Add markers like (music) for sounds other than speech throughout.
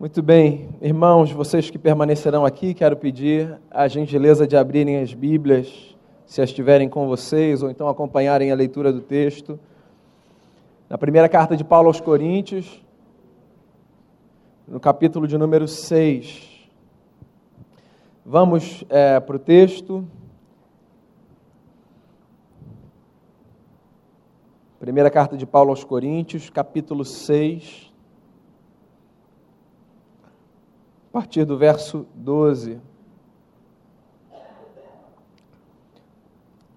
Muito bem, irmãos, vocês que permanecerão aqui, quero pedir a gentileza de abrirem as Bíblias, se as tiverem com vocês, ou então acompanharem a leitura do texto. Na primeira carta de Paulo aos Coríntios, no capítulo de número 6. Vamos é, para o texto. Primeira carta de Paulo aos Coríntios, capítulo 6. A partir do verso 12.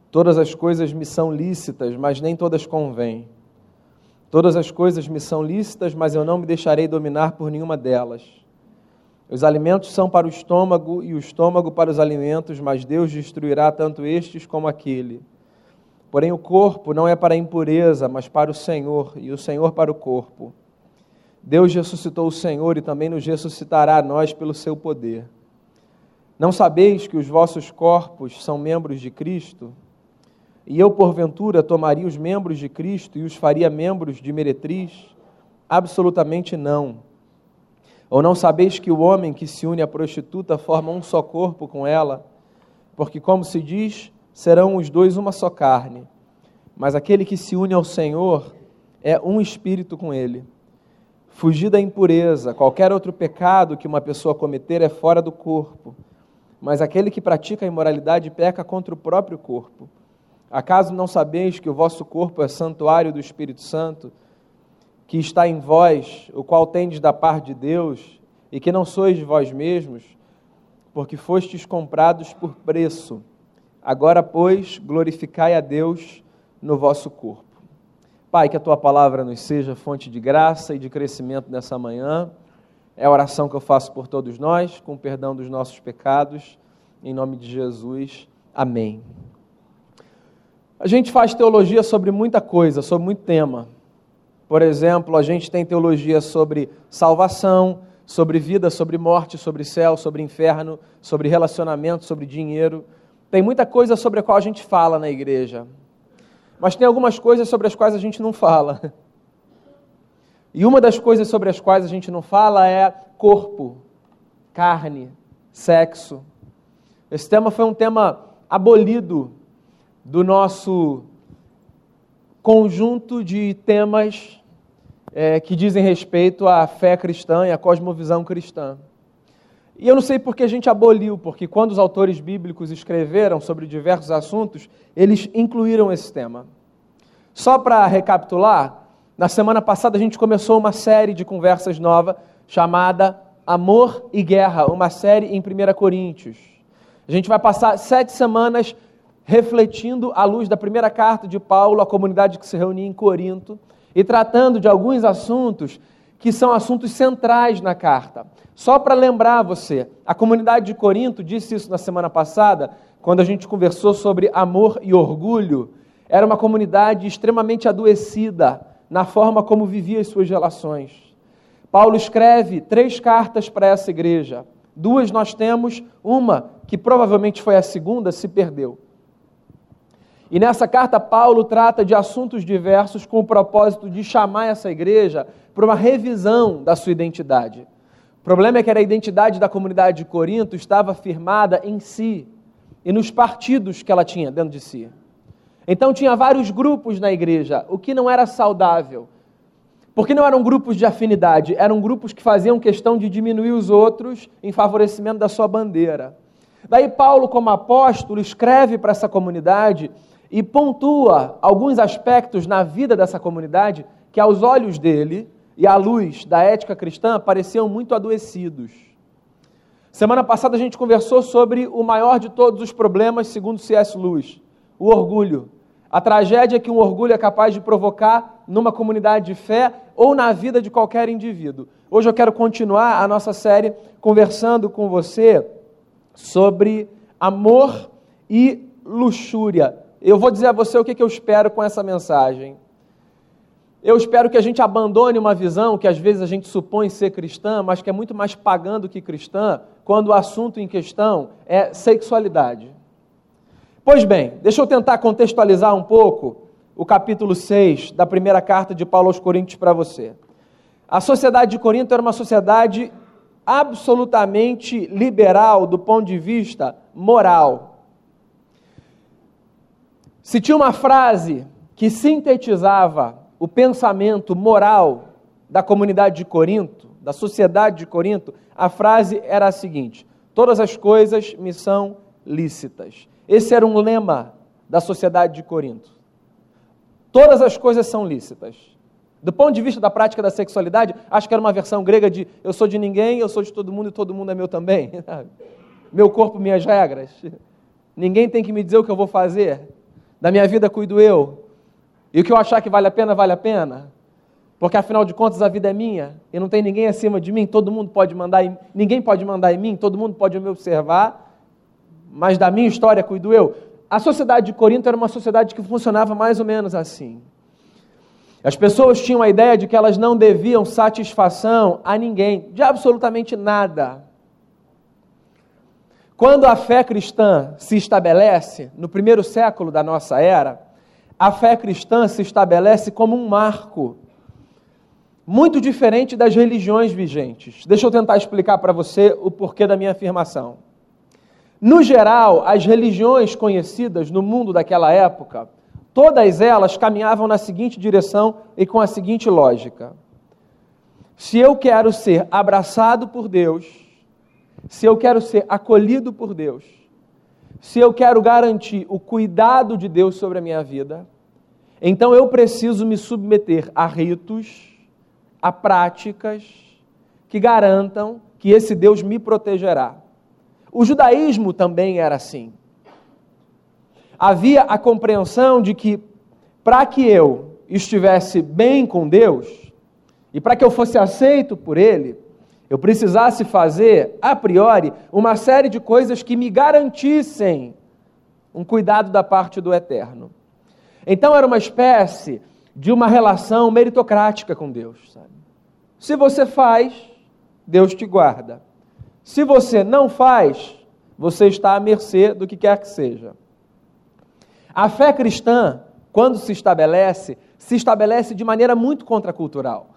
Todas as coisas me são lícitas, mas nem todas convêm. Todas as coisas me são lícitas, mas eu não me deixarei dominar por nenhuma delas. Os alimentos são para o estômago e o estômago para os alimentos, mas Deus destruirá tanto estes como aquele. Porém, o corpo não é para a impureza, mas para o Senhor, e o Senhor para o corpo. Deus ressuscitou o Senhor e também nos ressuscitará a nós pelo seu poder. Não sabeis que os vossos corpos são membros de Cristo? E eu, porventura, tomaria os membros de Cristo e os faria membros de meretriz? Absolutamente não. Ou não sabeis que o homem que se une à prostituta forma um só corpo com ela? Porque, como se diz, serão os dois uma só carne. Mas aquele que se une ao Senhor é um espírito com ele. Fugir da impureza, qualquer outro pecado que uma pessoa cometer é fora do corpo, mas aquele que pratica a imoralidade peca contra o próprio corpo. Acaso não sabeis que o vosso corpo é santuário do Espírito Santo, que está em vós, o qual tendes da parte de Deus, e que não sois de vós mesmos, porque fostes comprados por preço? Agora, pois, glorificai a Deus no vosso corpo. Pai, que a tua palavra nos seja fonte de graça e de crescimento nessa manhã. É a oração que eu faço por todos nós, com perdão dos nossos pecados, em nome de Jesus. Amém. A gente faz teologia sobre muita coisa, sobre muito tema. Por exemplo, a gente tem teologia sobre salvação, sobre vida, sobre morte, sobre céu, sobre inferno, sobre relacionamento, sobre dinheiro. Tem muita coisa sobre a qual a gente fala na igreja. Mas tem algumas coisas sobre as quais a gente não fala. (laughs) E uma das coisas sobre as quais a gente não fala é corpo, carne, sexo. Esse tema foi um tema abolido do nosso conjunto de temas é, que dizem respeito à fé cristã e à cosmovisão cristã. E eu não sei porque a gente aboliu, porque quando os autores bíblicos escreveram sobre diversos assuntos, eles incluíram esse tema. Só para recapitular, na semana passada a gente começou uma série de conversas nova chamada Amor e Guerra, uma série em 1 Coríntios. A gente vai passar sete semanas refletindo à luz da primeira carta de Paulo à comunidade que se reunia em Corinto e tratando de alguns assuntos que são assuntos centrais na carta. Só para lembrar você, a comunidade de Corinto disse isso na semana passada, quando a gente conversou sobre amor e orgulho. Era uma comunidade extremamente adoecida na forma como vivia as suas relações. Paulo escreve três cartas para essa igreja. Duas nós temos, uma que provavelmente foi a segunda, se perdeu. E nessa carta, Paulo trata de assuntos diversos com o propósito de chamar essa igreja para uma revisão da sua identidade. O problema é que a identidade da comunidade de Corinto estava firmada em si e nos partidos que ela tinha dentro de si. Então tinha vários grupos na igreja, o que não era saudável. Porque não eram grupos de afinidade, eram grupos que faziam questão de diminuir os outros em favorecimento da sua bandeira. Daí Paulo, como apóstolo, escreve para essa comunidade e pontua alguns aspectos na vida dessa comunidade que, aos olhos dele, e à luz da ética cristã pareciam muito adoecidos. Semana passada a gente conversou sobre o maior de todos os problemas, segundo C.S. Lewis, o orgulho. A tragédia que um orgulho é capaz de provocar numa comunidade de fé ou na vida de qualquer indivíduo. Hoje eu quero continuar a nossa série conversando com você sobre amor e luxúria. Eu vou dizer a você o que eu espero com essa mensagem. Eu espero que a gente abandone uma visão que às vezes a gente supõe ser cristã, mas que é muito mais pagã do que cristã, quando o assunto em questão é sexualidade. Pois bem, deixa eu tentar contextualizar um pouco o capítulo 6 da primeira carta de Paulo aos Coríntios para você. A sociedade de Corinto era uma sociedade absolutamente liberal do ponto de vista moral. Se tinha uma frase que sintetizava o pensamento moral da comunidade de Corinto, da sociedade de Corinto, a frase era a seguinte: Todas as coisas me são lícitas. Esse era um lema da sociedade de Corinto. Todas as coisas são lícitas. Do ponto de vista da prática da sexualidade, acho que era uma versão grega de eu sou de ninguém, eu sou de todo mundo e todo mundo é meu também. (laughs) Meu corpo, minhas regras. Ninguém tem que me dizer o que eu vou fazer. Da minha vida cuido eu. E o que eu achar que vale a pena, vale a pena. Porque afinal de contas a vida é minha e não tem ninguém acima de mim, todo mundo pode mandar, em, ninguém pode mandar em mim, todo mundo pode me observar, mas da minha história cuido eu. A sociedade de Corinto era uma sociedade que funcionava mais ou menos assim. As pessoas tinham a ideia de que elas não deviam satisfação a ninguém, de absolutamente nada. Quando a fé cristã se estabelece, no primeiro século da nossa era, a fé cristã se estabelece como um marco, muito diferente das religiões vigentes. Deixa eu tentar explicar para você o porquê da minha afirmação. No geral, as religiões conhecidas no mundo daquela época Todas elas caminhavam na seguinte direção e com a seguinte lógica: se eu quero ser abraçado por Deus, se eu quero ser acolhido por Deus, se eu quero garantir o cuidado de Deus sobre a minha vida, então eu preciso me submeter a ritos, a práticas que garantam que esse Deus me protegerá. O judaísmo também era assim havia a compreensão de que para que eu estivesse bem com Deus e para que eu fosse aceito por Ele, eu precisasse fazer, a priori, uma série de coisas que me garantissem um cuidado da parte do Eterno. Então era uma espécie de uma relação meritocrática com Deus. Sabe? Se você faz, Deus te guarda. Se você não faz, você está à mercê do que quer que seja. A fé cristã, quando se estabelece, se estabelece de maneira muito contracultural.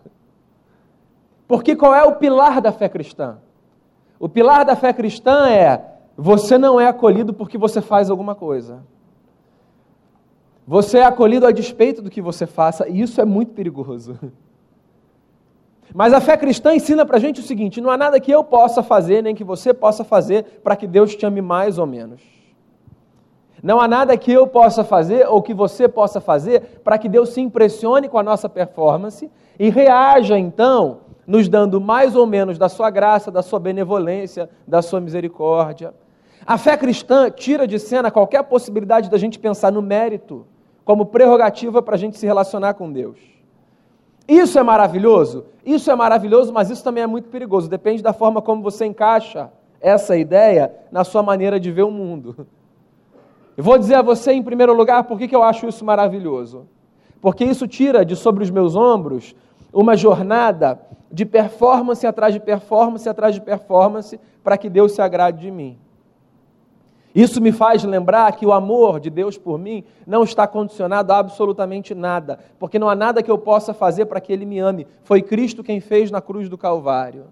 Porque qual é o pilar da fé cristã? O pilar da fé cristã é: você não é acolhido porque você faz alguma coisa. Você é acolhido a despeito do que você faça, e isso é muito perigoso. (laughs) Mas a fé cristã ensina para a gente o seguinte: não há nada que eu possa fazer, nem que você possa fazer, para que Deus te ame mais ou menos. Não há nada que eu possa fazer ou que você possa fazer para que Deus se impressione com a nossa performance e reaja então, nos dando mais ou menos da sua graça, da sua benevolência, da sua misericórdia. A fé cristã tira de cena qualquer possibilidade da gente pensar no mérito como prerrogativa para a gente se relacionar com Deus. Isso é maravilhoso? Isso é maravilhoso, mas isso também é muito perigoso. Depende da forma como você encaixa essa ideia na sua maneira de ver o mundo. Eu vou dizer a você, em primeiro lugar, por que eu acho isso maravilhoso. Porque isso tira de sobre os meus ombros uma jornada de performance atrás de performance atrás de performance para que Deus se agrade de mim. Isso me faz lembrar que o amor de Deus por mim não está condicionado a absolutamente nada, porque não há nada que eu possa fazer para que Ele me ame. Foi Cristo quem fez na cruz do Calvário.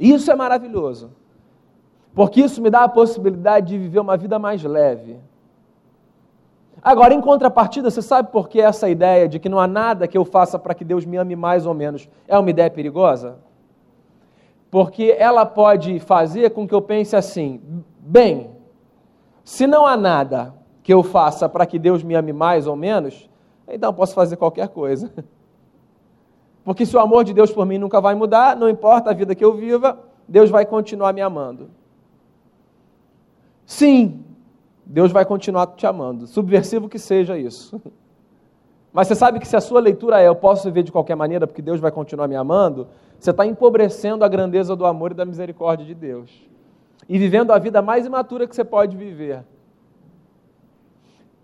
Isso é maravilhoso, porque isso me dá a possibilidade de viver uma vida mais leve, Agora, em contrapartida, você sabe por que essa ideia de que não há nada que eu faça para que Deus me ame mais ou menos é uma ideia perigosa? Porque ela pode fazer com que eu pense assim: bem, se não há nada que eu faça para que Deus me ame mais ou menos, então posso fazer qualquer coisa. (laughs) Porque se o amor de Deus por mim nunca vai mudar, não importa a vida que eu viva, Deus vai continuar me amando. Sim, Deus vai continuar te amando, subversivo que seja isso. (laughs) Mas você sabe que se a sua leitura é eu posso viver de qualquer maneira porque Deus vai continuar me amando, você está empobrecendo a grandeza do amor e da misericórdia de Deus. E vivendo a vida mais imatura que você pode viver.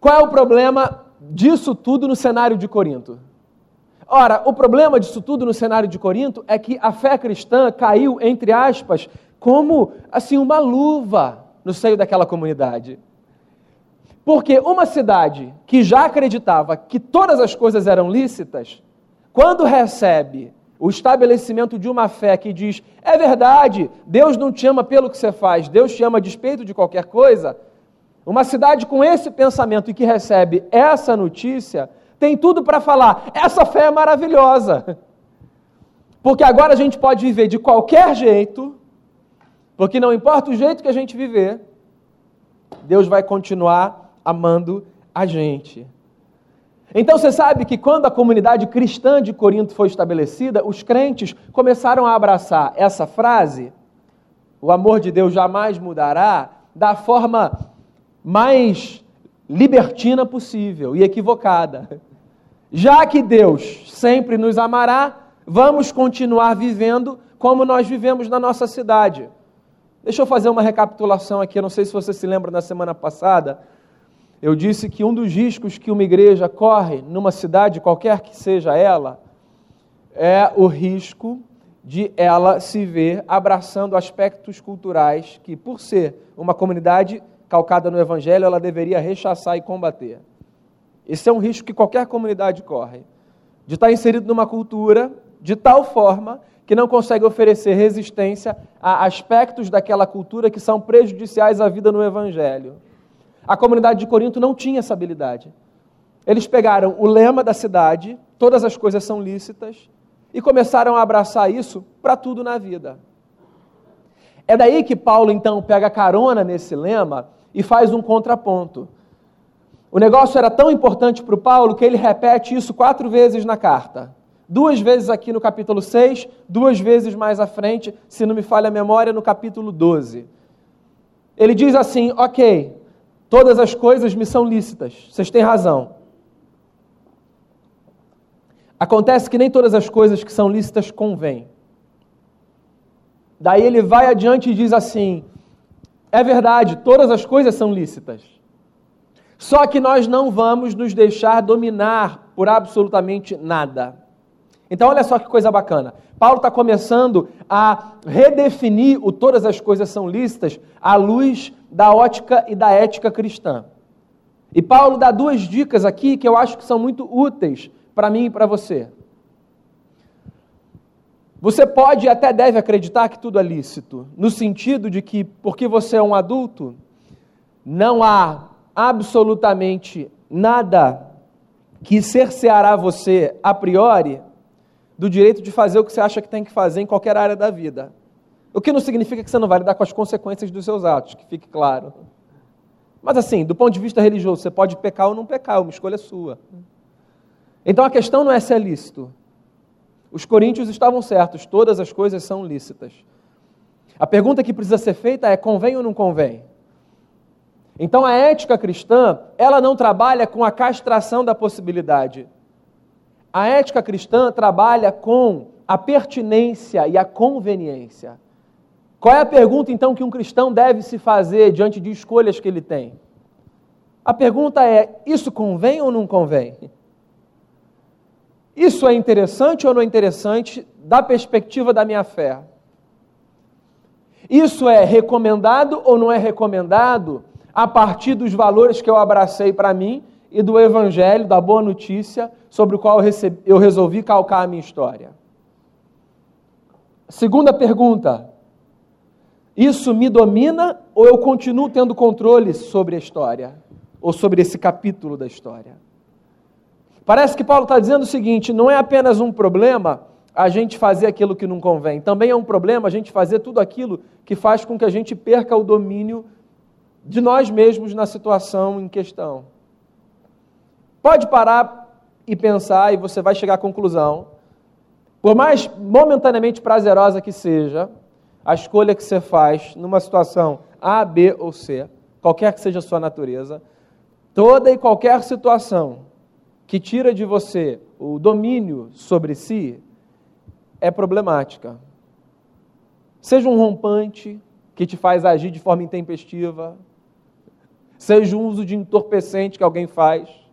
Qual é o problema disso tudo no cenário de Corinto? Ora, o problema disso tudo no cenário de Corinto é que a fé cristã caiu, entre aspas, como assim uma luva no seio daquela comunidade. Porque uma cidade que já acreditava que todas as coisas eram lícitas, quando recebe o estabelecimento de uma fé que diz: é verdade, Deus não te ama pelo que você faz, Deus te ama a despeito de qualquer coisa. Uma cidade com esse pensamento e que recebe essa notícia, tem tudo para falar: essa fé é maravilhosa. Porque agora a gente pode viver de qualquer jeito, porque não importa o jeito que a gente viver, Deus vai continuar amando a gente. Então você sabe que quando a comunidade cristã de Corinto foi estabelecida, os crentes começaram a abraçar essa frase, o amor de Deus jamais mudará, da forma mais libertina possível e equivocada. Já que Deus sempre nos amará, vamos continuar vivendo como nós vivemos na nossa cidade. Deixa eu fazer uma recapitulação aqui, eu não sei se você se lembra na semana passada, eu disse que um dos riscos que uma igreja corre numa cidade, qualquer que seja ela, é o risco de ela se ver abraçando aspectos culturais que, por ser uma comunidade calcada no Evangelho, ela deveria rechaçar e combater. Esse é um risco que qualquer comunidade corre, de estar inserido numa cultura de tal forma que não consegue oferecer resistência a aspectos daquela cultura que são prejudiciais à vida no Evangelho. A comunidade de Corinto não tinha essa habilidade. Eles pegaram o lema da cidade, todas as coisas são lícitas, e começaram a abraçar isso para tudo na vida. É daí que Paulo então pega carona nesse lema e faz um contraponto. O negócio era tão importante para o Paulo que ele repete isso quatro vezes na carta. Duas vezes aqui no capítulo 6, duas vezes mais à frente, se não me falha a memória, no capítulo 12. Ele diz assim: Ok, Todas as coisas me são lícitas. Vocês têm razão. Acontece que nem todas as coisas que são lícitas convêm. Daí ele vai adiante e diz assim: é verdade, todas as coisas são lícitas. Só que nós não vamos nos deixar dominar por absolutamente nada. Então, olha só que coisa bacana. Paulo está começando a redefinir o todas as coisas são lícitas à luz da ótica e da ética cristã. E Paulo dá duas dicas aqui que eu acho que são muito úteis para mim e para você. Você pode e até deve acreditar que tudo é lícito, no sentido de que, porque você é um adulto, não há absolutamente nada que cerceará você a priori do direito de fazer o que você acha que tem que fazer em qualquer área da vida. O que não significa que você não vai lidar com as consequências dos seus atos, que fique claro. Mas assim, do ponto de vista religioso, você pode pecar ou não pecar, uma escolha sua. Então a questão não é se é lícito. Os coríntios estavam certos, todas as coisas são lícitas. A pergunta que precisa ser feita é: convém ou não convém? Então a ética cristã, ela não trabalha com a castração da possibilidade. A ética cristã trabalha com a pertinência e a conveniência. Qual é a pergunta então que um cristão deve se fazer diante de escolhas que ele tem? A pergunta é: isso convém ou não convém? Isso é interessante ou não é interessante da perspectiva da minha fé? Isso é recomendado ou não é recomendado a partir dos valores que eu abracei para mim e do Evangelho, da boa notícia, sobre o qual eu, recebi, eu resolvi calcar a minha história. Segunda pergunta: isso me domina ou eu continuo tendo controle sobre a história? Ou sobre esse capítulo da história? Parece que Paulo está dizendo o seguinte: não é apenas um problema a gente fazer aquilo que não convém, também é um problema a gente fazer tudo aquilo que faz com que a gente perca o domínio de nós mesmos na situação em questão. Pode parar e pensar e você vai chegar à conclusão. Por mais momentaneamente prazerosa que seja, a escolha que você faz numa situação A, B ou C, qualquer que seja a sua natureza, toda e qualquer situação que tira de você o domínio sobre si é problemática. Seja um rompante que te faz agir de forma intempestiva, seja um uso de entorpecente que alguém faz,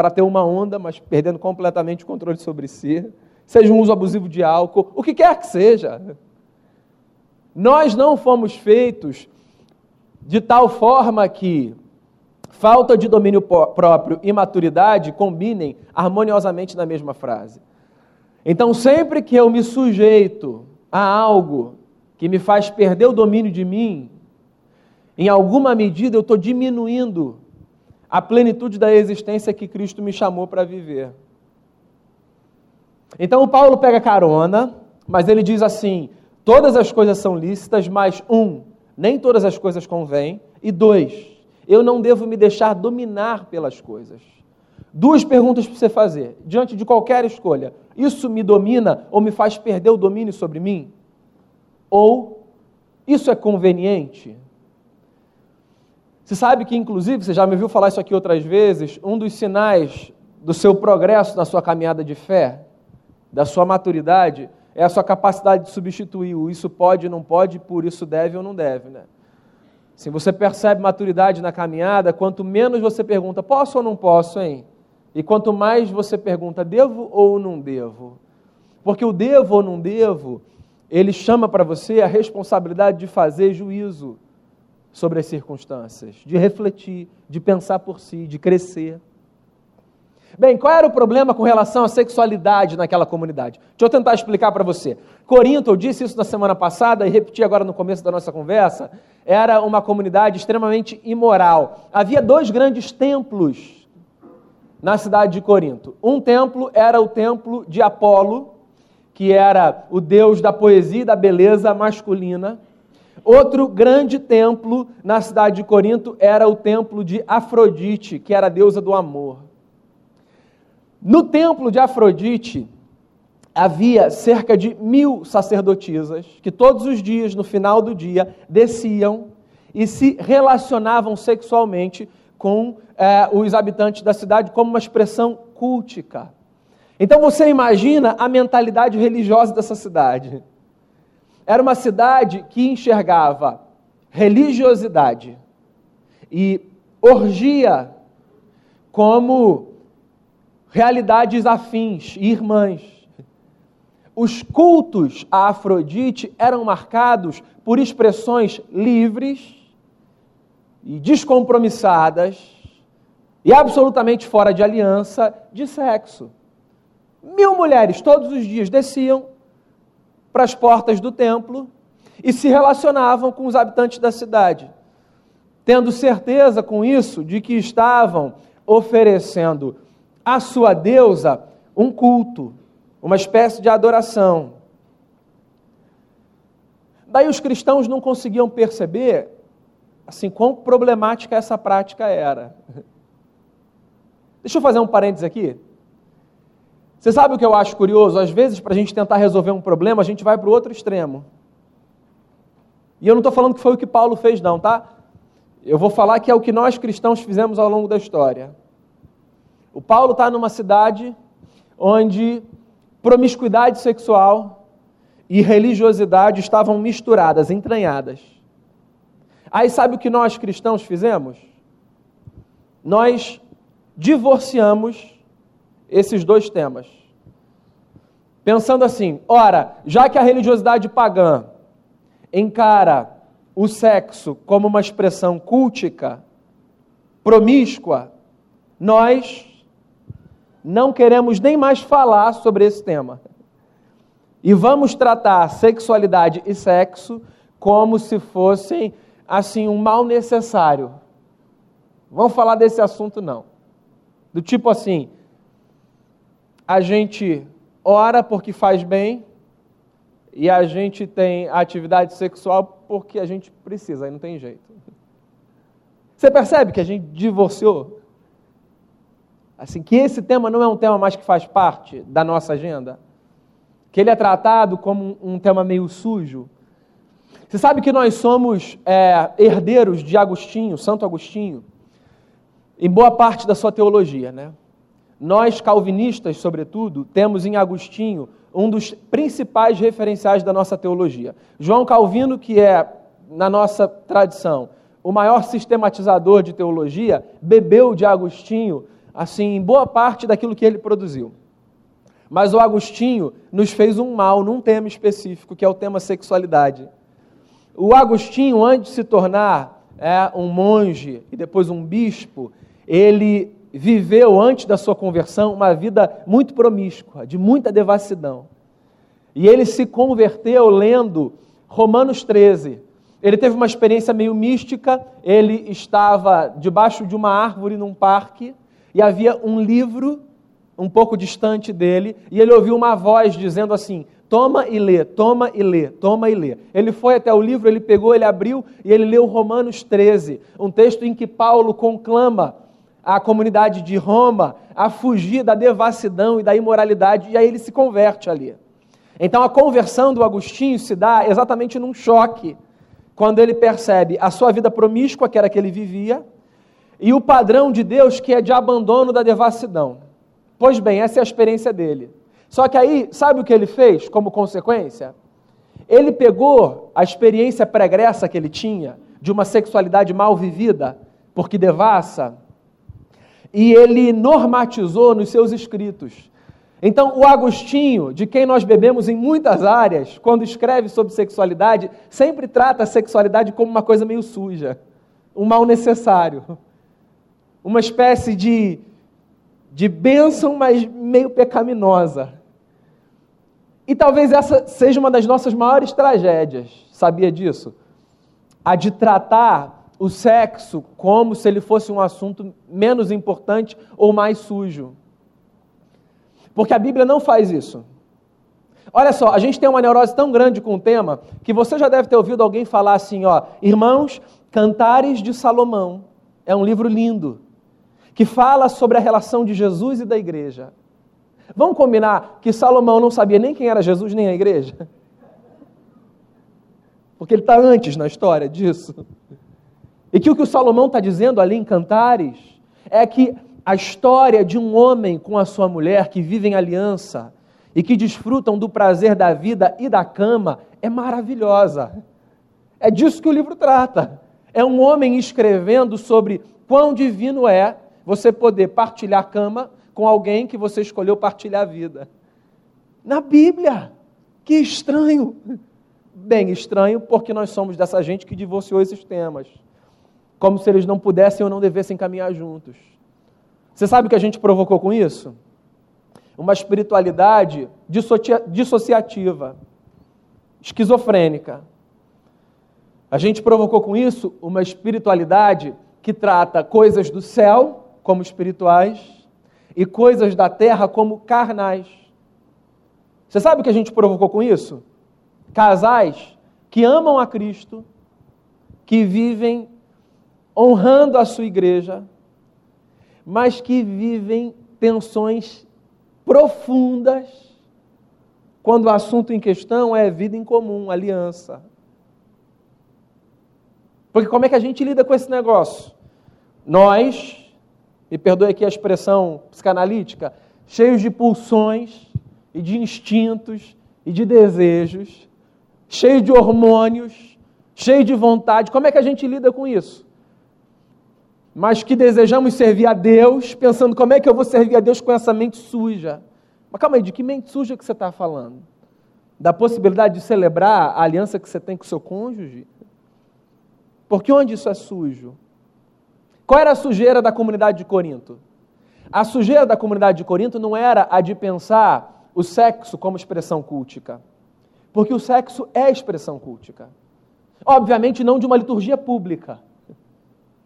para ter uma onda, mas perdendo completamente o controle sobre si, seja um uso abusivo de álcool, o que quer que seja. Nós não fomos feitos de tal forma que falta de domínio próprio e maturidade combinem harmoniosamente na mesma frase. Então, sempre que eu me sujeito a algo que me faz perder o domínio de mim, em alguma medida eu estou diminuindo a plenitude da existência que Cristo me chamou para viver. Então o Paulo pega carona, mas ele diz assim: todas as coisas são lícitas, mas um, nem todas as coisas convêm, e dois, eu não devo me deixar dominar pelas coisas. Duas perguntas para você fazer, diante de qualquer escolha: isso me domina ou me faz perder o domínio sobre mim? Ou isso é conveniente? Você sabe que, inclusive, você já me viu falar isso aqui outras vezes, um dos sinais do seu progresso na sua caminhada de fé, da sua maturidade, é a sua capacidade de substituir o isso pode, não pode, por isso deve ou não deve, né? Se você percebe maturidade na caminhada, quanto menos você pergunta, posso ou não posso, hein? E quanto mais você pergunta, devo ou não devo? Porque o devo ou não devo, ele chama para você a responsabilidade de fazer juízo sobre as circunstâncias, de refletir, de pensar por si, de crescer. Bem, qual era o problema com relação à sexualidade naquela comunidade? Deixa eu tentar explicar para você. Corinto, eu disse isso na semana passada e repeti agora no começo da nossa conversa, era uma comunidade extremamente imoral. Havia dois grandes templos na cidade de Corinto. Um templo era o templo de Apolo, que era o deus da poesia e da beleza masculina. Outro grande templo na cidade de Corinto era o templo de Afrodite, que era a deusa do amor. No templo de Afrodite havia cerca de mil sacerdotisas que todos os dias, no final do dia, desciam e se relacionavam sexualmente com eh, os habitantes da cidade como uma expressão cultica. Então você imagina a mentalidade religiosa dessa cidade. Era uma cidade que enxergava religiosidade e orgia como realidades afins, irmãs. Os cultos a Afrodite eram marcados por expressões livres e descompromissadas e absolutamente fora de aliança de sexo. Mil mulheres todos os dias desciam para as portas do templo e se relacionavam com os habitantes da cidade, tendo certeza com isso de que estavam oferecendo à sua deusa um culto, uma espécie de adoração. Daí os cristãos não conseguiam perceber assim quão problemática essa prática era. (laughs) Deixa eu fazer um parênteses aqui. Você sabe o que eu acho curioso? Às vezes, para a gente tentar resolver um problema, a gente vai para o outro extremo. E eu não estou falando que foi o que Paulo fez, não, tá? Eu vou falar que é o que nós cristãos fizemos ao longo da história. O Paulo está numa cidade onde promiscuidade sexual e religiosidade estavam misturadas, entranhadas. Aí sabe o que nós cristãos fizemos? Nós divorciamos esses dois temas. Pensando assim, ora, já que a religiosidade pagã encara o sexo como uma expressão cultica, promíscua, nós não queremos nem mais falar sobre esse tema. E vamos tratar sexualidade e sexo como se fossem assim um mal necessário. Vamos falar desse assunto não. Do tipo assim, a gente ora porque faz bem e a gente tem atividade sexual porque a gente precisa, aí não tem jeito. Você percebe que a gente divorciou? Assim, que esse tema não é um tema mais que faz parte da nossa agenda? Que ele é tratado como um tema meio sujo? Você sabe que nós somos é, herdeiros de Agostinho, Santo Agostinho, em boa parte da sua teologia, né? Nós, calvinistas, sobretudo, temos em Agostinho um dos principais referenciais da nossa teologia. João Calvino, que é, na nossa tradição, o maior sistematizador de teologia, bebeu de Agostinho, assim, boa parte daquilo que ele produziu. Mas o Agostinho nos fez um mal num tema específico, que é o tema sexualidade. O Agostinho, antes de se tornar é, um monge e depois um bispo, ele viveu antes da sua conversão uma vida muito promíscua, de muita devassidão. E ele se converteu lendo Romanos 13. Ele teve uma experiência meio mística, ele estava debaixo de uma árvore num parque e havia um livro um pouco distante dele e ele ouviu uma voz dizendo assim: Toma e lê, toma e lê, toma e lê. Ele foi até o livro, ele pegou, ele abriu e ele leu Romanos 13, um texto em que Paulo conclama a comunidade de Roma a fugir da devassidão e da imoralidade, e aí ele se converte ali. Então a conversão do Agostinho se dá exatamente num choque, quando ele percebe a sua vida promíscua, que era que ele vivia, e o padrão de Deus que é de abandono da devassidão. Pois bem, essa é a experiência dele. Só que aí, sabe o que ele fez como consequência? Ele pegou a experiência pregressa que ele tinha de uma sexualidade mal vivida, porque devassa, e ele normatizou nos seus escritos. Então, o Agostinho, de quem nós bebemos em muitas áreas, quando escreve sobre sexualidade, sempre trata a sexualidade como uma coisa meio suja, um mal necessário, uma espécie de, de bênção, mas meio pecaminosa. E talvez essa seja uma das nossas maiores tragédias, sabia disso? A de tratar o sexo como se ele fosse um assunto menos importante ou mais sujo. Porque a Bíblia não faz isso. Olha só, a gente tem uma neurose tão grande com o tema que você já deve ter ouvido alguém falar assim, ó, irmãos, Cantares de Salomão é um livro lindo que fala sobre a relação de Jesus e da igreja. Vamos combinar que Salomão não sabia nem quem era Jesus nem a igreja? Porque ele está antes na história disso. E que o que o Salomão está dizendo ali em Cantares é que a história de um homem com a sua mulher que vivem aliança e que desfrutam do prazer da vida e da cama é maravilhosa. É disso que o livro trata. É um homem escrevendo sobre quão divino é você poder partilhar cama com alguém que você escolheu partilhar a vida. Na Bíblia. Que estranho. Bem estranho, porque nós somos dessa gente que divorciou esses temas. Como se eles não pudessem ou não devessem caminhar juntos. Você sabe o que a gente provocou com isso? Uma espiritualidade dissociativa, esquizofrênica. A gente provocou com isso uma espiritualidade que trata coisas do céu como espirituais e coisas da terra como carnais. Você sabe o que a gente provocou com isso? Casais que amam a Cristo, que vivem honrando a sua igreja, mas que vivem tensões profundas quando o assunto em questão é vida em comum, aliança. Porque como é que a gente lida com esse negócio? Nós me perdoe aqui a expressão psicanalítica, cheios de pulsões e de instintos e de desejos, cheio de hormônios, cheio de vontade. Como é que a gente lida com isso? Mas que desejamos servir a Deus, pensando como é que eu vou servir a Deus com essa mente suja. Mas calma aí, de que mente suja que você está falando? Da possibilidade de celebrar a aliança que você tem com o seu cônjuge? Porque onde isso é sujo? Qual era a sujeira da comunidade de Corinto? A sujeira da comunidade de Corinto não era a de pensar o sexo como expressão cultica, porque o sexo é expressão cultica. Obviamente, não de uma liturgia pública,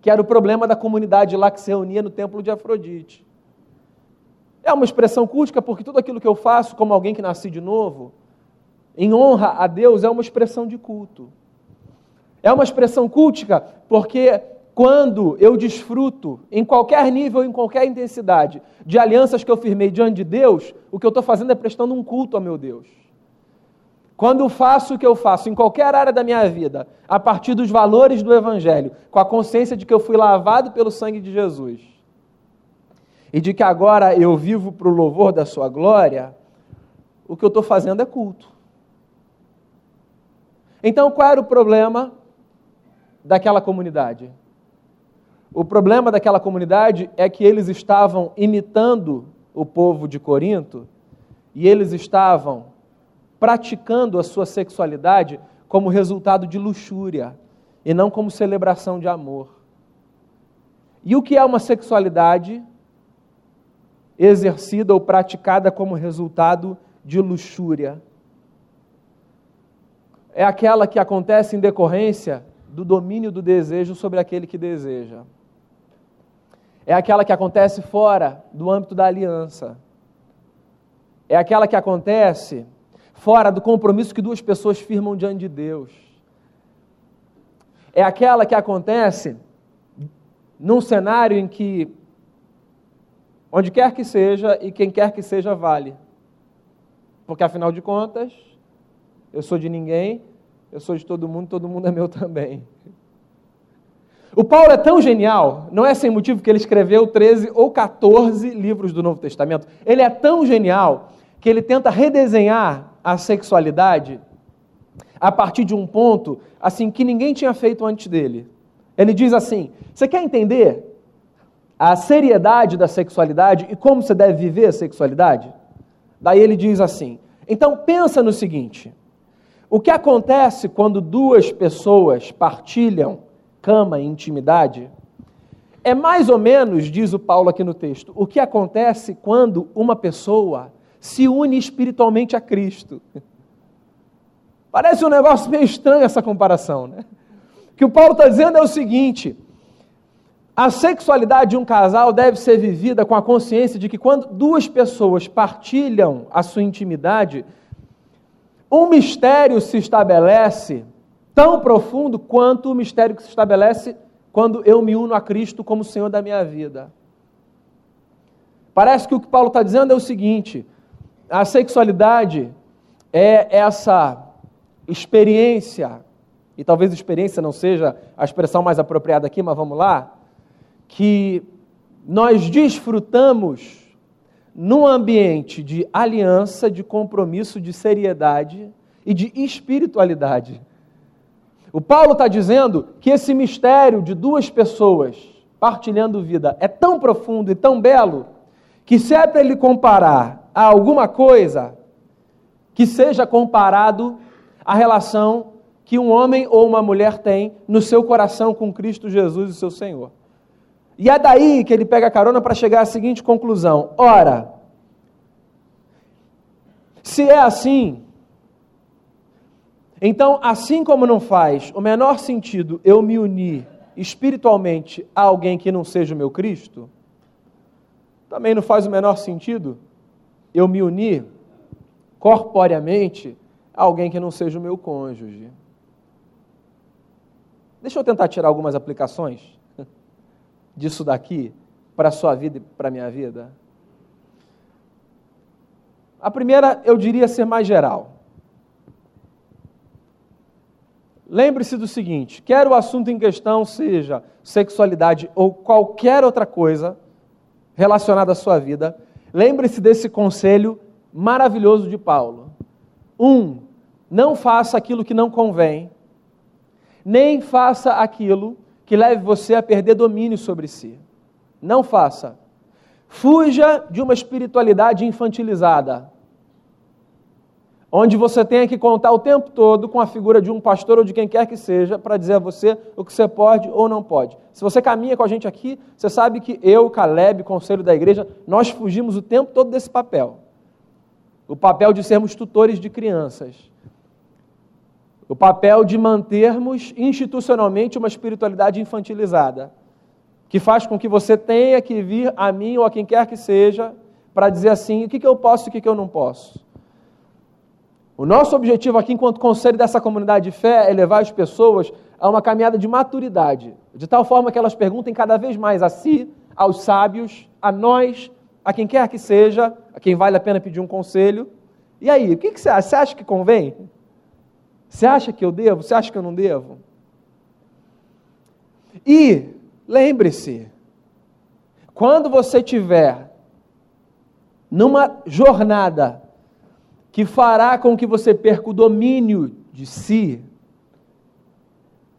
que era o problema da comunidade lá que se reunia no templo de Afrodite. É uma expressão cultica porque tudo aquilo que eu faço como alguém que nasci de novo, em honra a Deus, é uma expressão de culto. É uma expressão cultica porque quando eu desfruto, em qualquer nível, em qualquer intensidade, de alianças que eu firmei diante de Deus, o que eu estou fazendo é prestando um culto ao meu Deus. Quando faço o que eu faço em qualquer área da minha vida, a partir dos valores do Evangelho, com a consciência de que eu fui lavado pelo sangue de Jesus e de que agora eu vivo para o louvor da Sua glória, o que eu estou fazendo é culto. Então, qual era o problema daquela comunidade? O problema daquela comunidade é que eles estavam imitando o povo de Corinto e eles estavam praticando a sua sexualidade como resultado de luxúria e não como celebração de amor. E o que é uma sexualidade exercida ou praticada como resultado de luxúria. É aquela que acontece em decorrência do domínio do desejo sobre aquele que deseja. É aquela que acontece fora do âmbito da aliança. É aquela que acontece fora do compromisso que duas pessoas firmam diante de Deus. É aquela que acontece num cenário em que, onde quer que seja e quem quer que seja, vale. Porque afinal de contas, eu sou de ninguém, eu sou de todo mundo, todo mundo é meu também. O Paulo é tão genial, não é sem motivo que ele escreveu 13 ou 14 livros do Novo Testamento. Ele é tão genial que ele tenta redesenhar a sexualidade a partir de um ponto assim que ninguém tinha feito antes dele. Ele diz assim: Você quer entender a seriedade da sexualidade e como você deve viver a sexualidade? Daí ele diz assim: Então pensa no seguinte: o que acontece quando duas pessoas partilham cama e intimidade, é mais ou menos, diz o Paulo aqui no texto, o que acontece quando uma pessoa se une espiritualmente a Cristo. Parece um negócio meio estranho essa comparação, né? O que o Paulo está dizendo é o seguinte: a sexualidade de um casal deve ser vivida com a consciência de que quando duas pessoas partilham a sua intimidade, um mistério se estabelece tão profundo quanto o mistério que se estabelece quando eu me uno a Cristo como Senhor da minha vida. Parece que o que Paulo está dizendo é o seguinte: a sexualidade é essa experiência, e talvez experiência não seja a expressão mais apropriada aqui, mas vamos lá, que nós desfrutamos num ambiente de aliança, de compromisso, de seriedade e de espiritualidade. O Paulo está dizendo que esse mistério de duas pessoas partilhando vida é tão profundo e tão belo que se é para ele comparar a alguma coisa, que seja comparado à relação que um homem ou uma mulher tem no seu coração com Cristo Jesus e seu Senhor. E é daí que ele pega a carona para chegar à seguinte conclusão: ora, se é assim, então, assim como não faz o menor sentido eu me unir espiritualmente a alguém que não seja o meu Cristo, também não faz o menor sentido eu me unir corporeamente a alguém que não seja o meu cônjuge. Deixa eu tentar tirar algumas aplicações (laughs) disso daqui para a sua vida e para a minha vida. A primeira, eu diria ser mais geral. Lembre-se do seguinte: quer o assunto em questão seja sexualidade ou qualquer outra coisa relacionada à sua vida, lembre-se desse conselho maravilhoso de Paulo. Um, não faça aquilo que não convém, nem faça aquilo que leve você a perder domínio sobre si. Não faça. Fuja de uma espiritualidade infantilizada onde você tenha que contar o tempo todo com a figura de um pastor ou de quem quer que seja para dizer a você o que você pode ou não pode. Se você caminha com a gente aqui, você sabe que eu, Caleb, conselho da igreja, nós fugimos o tempo todo desse papel. O papel de sermos tutores de crianças. O papel de mantermos institucionalmente uma espiritualidade infantilizada, que faz com que você tenha que vir a mim ou a quem quer que seja para dizer assim: o que, que eu posso e o que, que eu não posso. O nosso objetivo aqui, enquanto conselho dessa comunidade de fé, é levar as pessoas a uma caminhada de maturidade, de tal forma que elas perguntem cada vez mais a si, aos sábios, a nós, a quem quer que seja, a quem vale a pena pedir um conselho. E aí, o que, que você acha? Você acha que convém? Você acha que eu devo? Você acha que eu não devo? E lembre-se, quando você tiver numa jornada que fará com que você perca o domínio de si,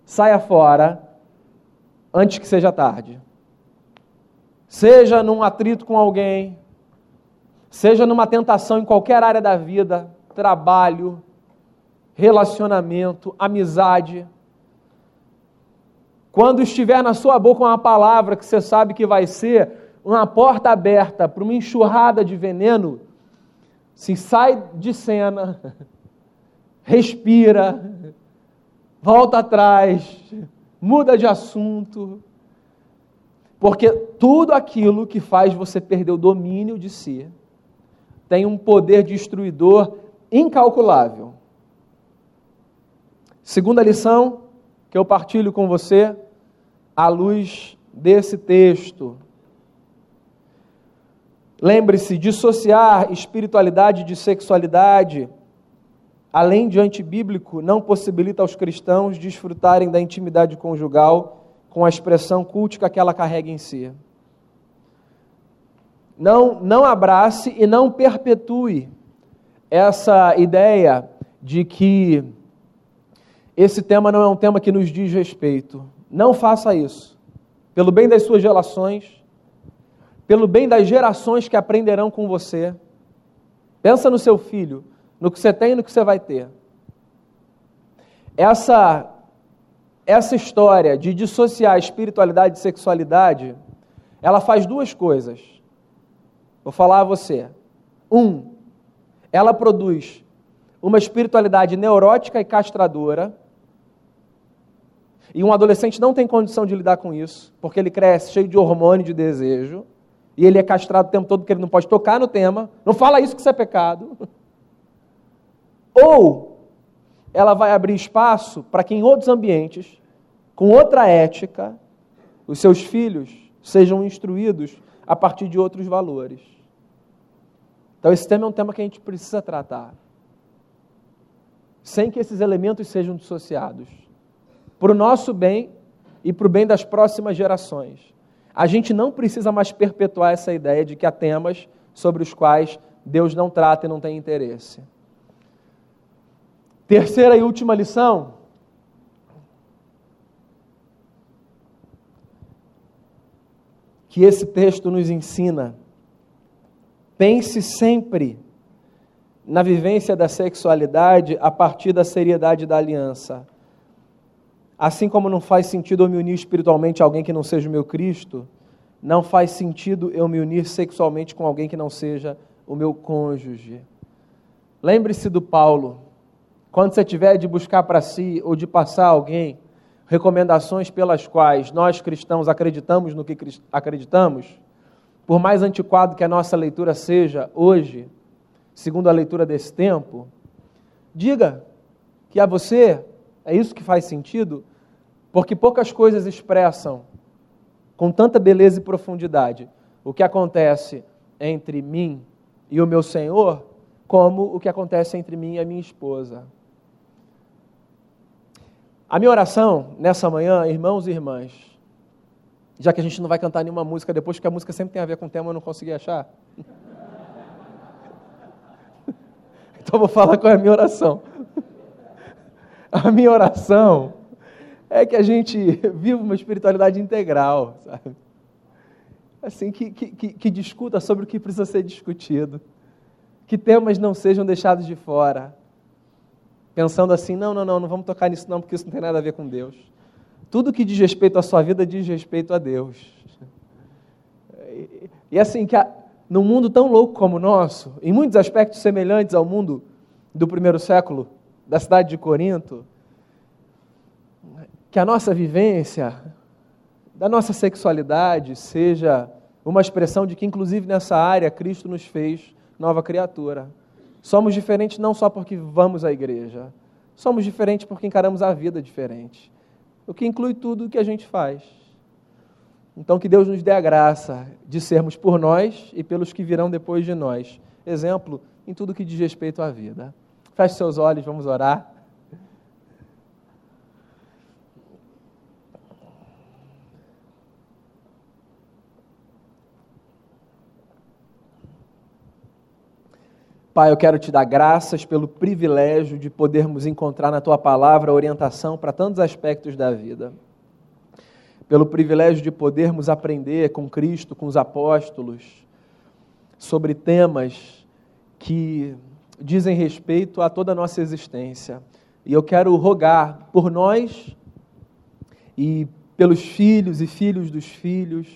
saia fora antes que seja tarde. Seja num atrito com alguém, seja numa tentação em qualquer área da vida, trabalho, relacionamento, amizade. Quando estiver na sua boca uma palavra que você sabe que vai ser uma porta aberta para uma enxurrada de veneno, se sai de cena, (laughs) respira, volta atrás, muda de assunto, porque tudo aquilo que faz você perder o domínio de si tem um poder destruidor incalculável. Segunda lição que eu partilho com você, à luz desse texto. Lembre-se, dissociar espiritualidade de sexualidade, além de antibíblico, não possibilita aos cristãos desfrutarem da intimidade conjugal com a expressão cultica que ela carrega em si. Não, não abrace e não perpetue essa ideia de que esse tema não é um tema que nos diz respeito. Não faça isso. Pelo bem das suas relações, pelo bem das gerações que aprenderão com você. Pensa no seu filho, no que você tem e no que você vai ter. Essa essa história de dissociar espiritualidade e sexualidade, ela faz duas coisas. Vou falar a você. Um, ela produz uma espiritualidade neurótica e castradora. E um adolescente não tem condição de lidar com isso, porque ele cresce cheio de hormônio de desejo, e ele é castrado o tempo todo porque ele não pode tocar no tema. Não fala isso que isso é pecado. (laughs) Ou ela vai abrir espaço para que em outros ambientes, com outra ética, os seus filhos sejam instruídos a partir de outros valores. Então, esse tema é um tema que a gente precisa tratar, sem que esses elementos sejam dissociados, para o nosso bem e para o bem das próximas gerações. A gente não precisa mais perpetuar essa ideia de que há temas sobre os quais Deus não trata e não tem interesse. Terceira e última lição. Que esse texto nos ensina Pense sempre na vivência da sexualidade a partir da seriedade da aliança. Assim como não faz sentido eu me unir espiritualmente a alguém que não seja o meu Cristo, não faz sentido eu me unir sexualmente com alguém que não seja o meu cônjuge. Lembre-se do Paulo. Quando você tiver de buscar para si ou de passar a alguém recomendações pelas quais nós cristãos acreditamos no que acreditamos, por mais antiquado que a nossa leitura seja hoje, segundo a leitura desse tempo, diga que a você é isso que faz sentido, porque poucas coisas expressam com tanta beleza e profundidade o que acontece entre mim e o meu Senhor, como o que acontece entre mim e a minha esposa. A minha oração nessa manhã, irmãos e irmãs, já que a gente não vai cantar nenhuma música depois, porque a música sempre tem a ver com o tema, eu não consegui achar. (laughs) Então vou falar qual é a minha oração. (laughs) A minha oração é que a gente (laughs) viva uma espiritualidade integral, sabe? Assim, que, que, que discuta sobre o que precisa ser discutido. Que temas não sejam deixados de fora. Pensando assim, não, não, não, não vamos tocar nisso não, porque isso não tem nada a ver com Deus. Tudo que diz respeito à sua vida diz respeito a Deus. E assim, que num mundo tão louco como o nosso, em muitos aspectos semelhantes ao mundo do primeiro século, da cidade de Corinto, que a nossa vivência, da nossa sexualidade, seja uma expressão de que, inclusive nessa área, Cristo nos fez nova criatura. Somos diferentes não só porque vamos à igreja, somos diferentes porque encaramos a vida diferente o que inclui tudo o que a gente faz. Então, que Deus nos dê a graça de sermos por nós e pelos que virão depois de nós. Exemplo em tudo que diz respeito à vida. Feche seus olhos, vamos orar. Pai, eu quero te dar graças pelo privilégio de podermos encontrar na tua palavra orientação para tantos aspectos da vida. Pelo privilégio de podermos aprender com Cristo, com os apóstolos, sobre temas que dizem respeito a toda a nossa existência. E eu quero rogar por nós e pelos filhos e filhos dos filhos,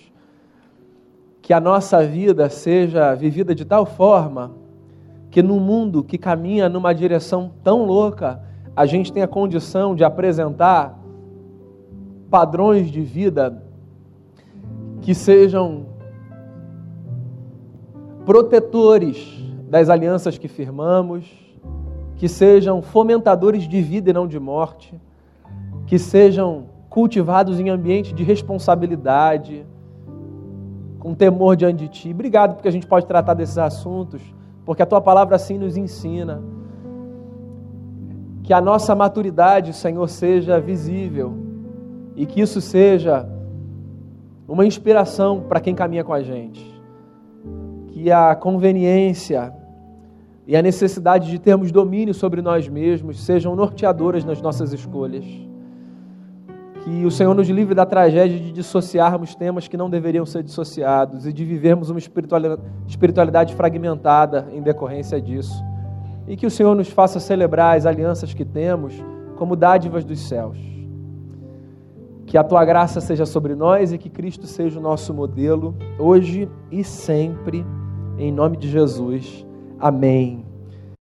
que a nossa vida seja vivida de tal forma que no mundo que caminha numa direção tão louca, a gente tenha condição de apresentar padrões de vida que sejam protetores das alianças que firmamos, que sejam fomentadores de vida e não de morte, que sejam cultivados em ambiente de responsabilidade, com temor diante de Ti. Obrigado porque a gente pode tratar desses assuntos, porque a Tua palavra assim nos ensina. Que a nossa maturidade, Senhor, seja visível e que isso seja uma inspiração para quem caminha com a gente. Que a conveniência e a necessidade de termos domínio sobre nós mesmos sejam norteadoras nas nossas escolhas. Que o Senhor nos livre da tragédia de dissociarmos temas que não deveriam ser dissociados e de vivermos uma espiritualidade fragmentada em decorrência disso. E que o Senhor nos faça celebrar as alianças que temos como dádivas dos céus. Que a tua graça seja sobre nós e que Cristo seja o nosso modelo, hoje e sempre, em nome de Jesus. Amém.